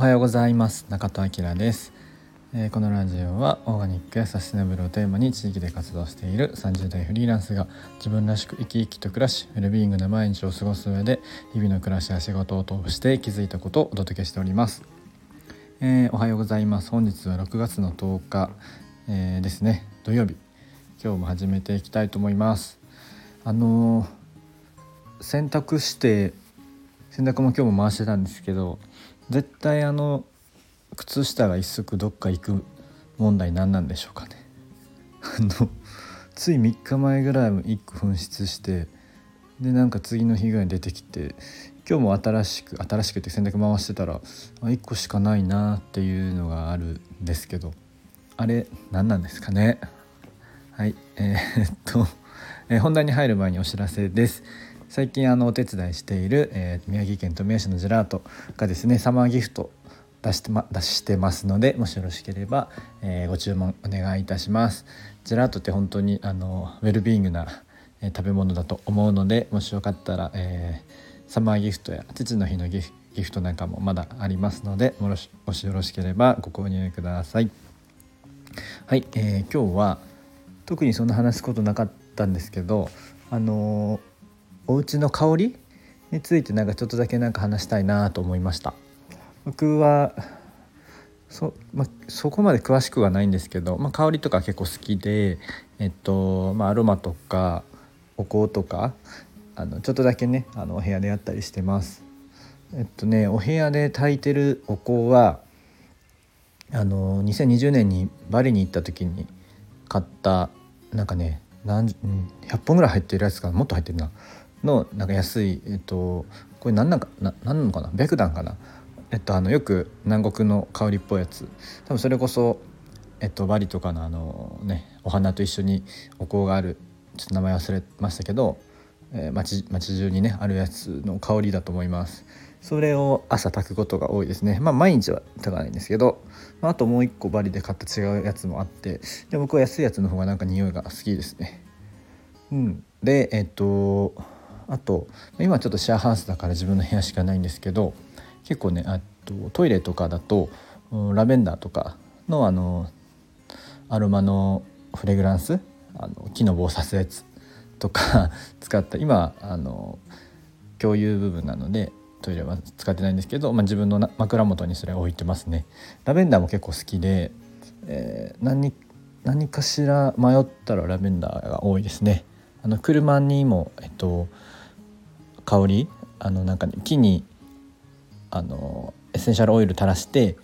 おはようございます。中戸明です、えー、このラジオはオーガニックやサステナブルをテーマに地域で活動している30代フリーランスが自分らしく生き生きと暮らしウェルビーイングな毎日を過ごす上で日々の暮らしや仕事を通して気づいたことをお届けしております、えー、おはようございます。本日は6月の10日、えー、ですね。土曜日。今日も始めていきたいと思います。あの洗濯して洗濯も今日も回してたんですけど絶対あの靴下が一足どっか行く問題何なんでしょうかね。あのつい3日前ぐらいも1個紛失してでなんか次の日ぐらいに出てきて今日も新しく新しくって洗濯回してたら1個しかないなっていうのがあるんですけどあれ何なんですかね。はいえー、っと、えー、本題に入る前にお知らせです。最近あのお手伝いしている、えー、宮城県富谷市のジェラートがですねサマーギフト出して,、ま、出してますのでもしよろしければ、えー、ご注文お願いいたします。ジェラートって本当にあのウェルビーイングな、えー、食べ物だと思うのでもしよかったら、えー、サマーギフトや父の日のギフトなんかもまだありますのでもしもしよろしければご購入ください。はい、えー、今日は特にそんな話すことなかったんですけどあのーお家の香りについてなんかちょっとだけなんか話したいなと思いました。僕はそ,、まそこまで詳しくはないんですけど、まあ、香りとか結構好きでえっとまあアロマとかお香とかあのちょっとだけねあのお部屋でやったりしてます。えっとねお部屋で炊いてるお香はあの2020年にバリに行った時に買ったなんかね何100本ぐらい入ってるやつかなもっと入ってるな。のなんか安いえっとこれ何なんかな何なのかな？白檀かな？えっとあのよく南国の香りっぽいやつ。多分それこそえっとバリとかのあのねお花と一緒にお香がある。ちょっと名前忘れましたけど、えー、町町中にねあるやつの香りだと思います。それを朝炊くことが多いですね。まあ毎日は炊かないんですけど、まあ、あともう一個バリで買った違うやつもあって。で僕は安いやつの方がなんか匂いが好きですね。うん。でえっとあと今ちょっとシェアハウスだから自分の部屋しかないんですけど結構ねあとトイレとかだとラベンダーとかのあのアロマのフレグランスあの木の棒を刺すやつとか 使った今あの共有部分なのでトイレは使ってないんですけど、まあ、自分の枕元にそれを置いてますね。ラベンダーも結構好きで、えー、何何かしら迷ったらラベンダーが多いですね。あの車にもえっと香りあのなんか、ね、木にあのエッセンシャルオイル垂らして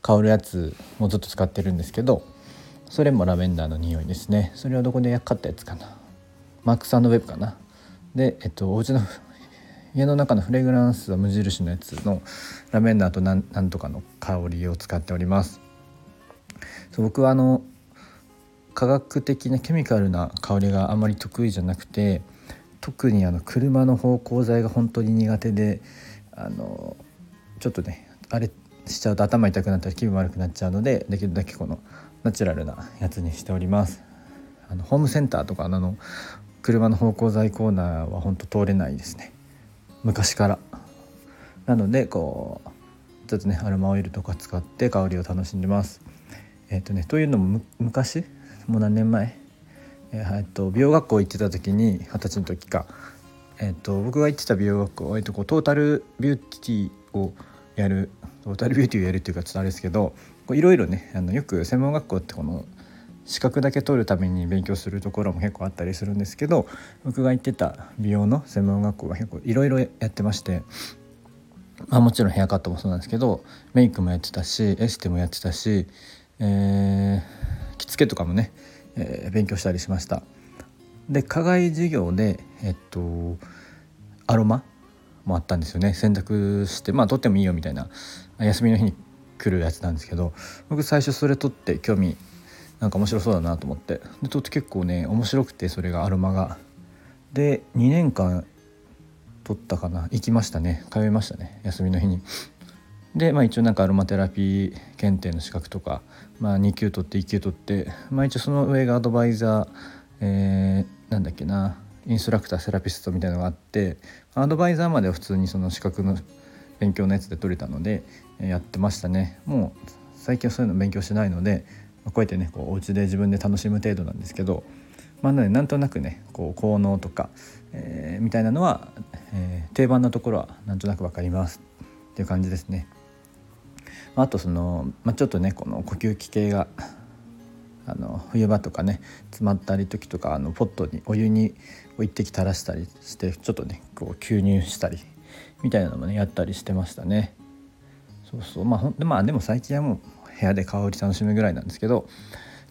香るやつもずっと使ってるんですけどそれもラベンダーの匂いですね。それはどこで買ったやつかな。マックスウェブかな。でえっとお家の家の中のフレグランスは無印のやつのラベンダーとなんなんとかの香りを使っております。そう僕はあの科学的なケミカルな香りがあまり得意じゃなくて特にあの車の芳香剤が本当に苦手であのちょっとねあれしちゃうと頭痛くなったり気分悪くなっちゃうのでできるだけこのナチュラルなやつにしております。あのホームセンターとかの車の芳香剤コーナーは本当通れないですね。昔から。なのでこうちょっとねアロマオイルとか使って香りを楽しんでます。えっ、ー、とねというのも昔？もう何年前？えっと美容学校行ってた時に二十歳の時か、えっと、僕が行ってた美容学校、えっと、こうトータルビューティーをやるトータルビューティーをやるっていうかちょっとあれですけどいろいろねあのよく専門学校ってこの資格だけ取るために勉強するところも結構あったりするんですけど僕が行ってた美容の専門学校が結構いろいろやってまして、まあ、もちろんヘアカットもそうなんですけどメイクもやってたしエステもやってたし、えー、着付けとかもねえー、勉強したりしました。で課外授業でえっとアロマもあったんですよね。洗濯してまあ取ってもいいよみたいな休みの日に来るやつなんですけど僕最初それ取って興味なんか面白そうだなと思って。で取って結構ね面白くてそれがアロマが。で2年間取ったかな。行きましたね。通いましたね。休みの日に。で、まあ、一応なんかアロマテラピー検定の資格とか、まあ、2級取って1級取って、まあ、一応その上がアドバイザー、えー、なんだっけなインストラクターセラピストみたいなのがあってアドバイザーまでは普通にその資格の勉強のやつで取れたのでやってましたねもう最近はそういうの勉強してないのでこうやってねこうお家で自分で楽しむ程度なんですけどまあ、ね、なんとなくねこう効能とか、えー、みたいなのは、えー、定番のところはなんとなく分かりますっていう感じですね。あとその、まあ、ちょっとねこの呼吸器系があの冬場とかね詰まったり時とかあのポットにお湯に一滴垂らしたりしてちょっとねこう吸入したりみたいなのもねやったりしてましたね。そうそうまあほんまあでも最近はもう部屋で香り楽しむぐらいなんですけど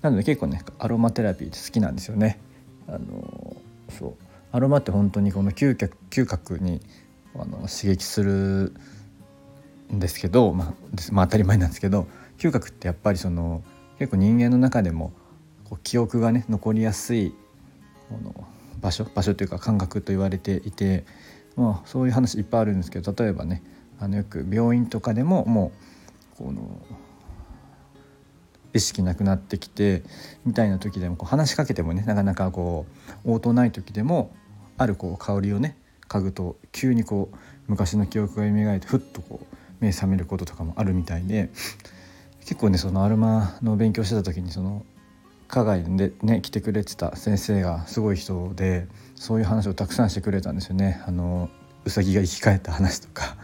なので結構ねアロマテラピーって好きなんですよね。あのそうアロマって本当にこの嗅覚嗅覚にあの刺激するですけど、まあ、まあ、当たり前なんですけど嗅覚ってやっぱりその結構人間の中でもこう記憶がね残りやすいこの場所場所というか感覚と言われていて、まあ、そういう話いっぱいあるんですけど例えばねあのよく病院とかでももうこの意識なくなってきてみたいな時でもこう話しかけてもねなかなかこう応答ない時でもあるこう香りをね嗅ぐと急にこう昔の記憶が蘇ってふっとこう目覚めることとかもあるみたいで結構ねそのアルマの勉強してた時にその課外でね来てくれてた先生がすごい人でそういう話をたくさんしてくれたんですよね。あのうさぎが生き返った話とか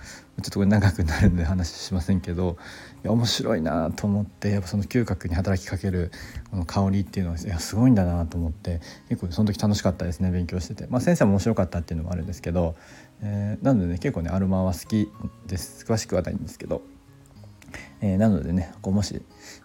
ちょっとこれ長くなるんで話しませんけどいや面白いなと思ってやっぱその嗅覚に働きかけるこの香りっていうのはいやすごいんだなと思って結構その時楽しかったですね勉強してて、まあ、先生も面白かったっていうのもあるんですけど、えー、なのでね結構ねアルマは好きです。詳しくはないんですけど、えー、なのでねこうもし、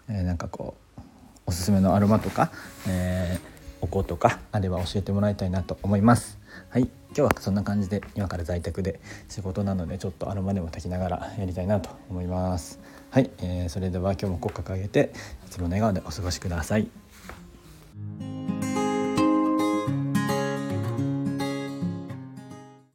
えー、なんかこうおすすめのアロマとか、えー、お香とかあれば教えてもらいたいなと思います。はい。今日はそんな感じで今から在宅で仕事なのでちょっとアロマでも炊きながらやりたいなと思います。はい、えー、それでは今日も国家掲げていつもの笑顔でお過ごしください。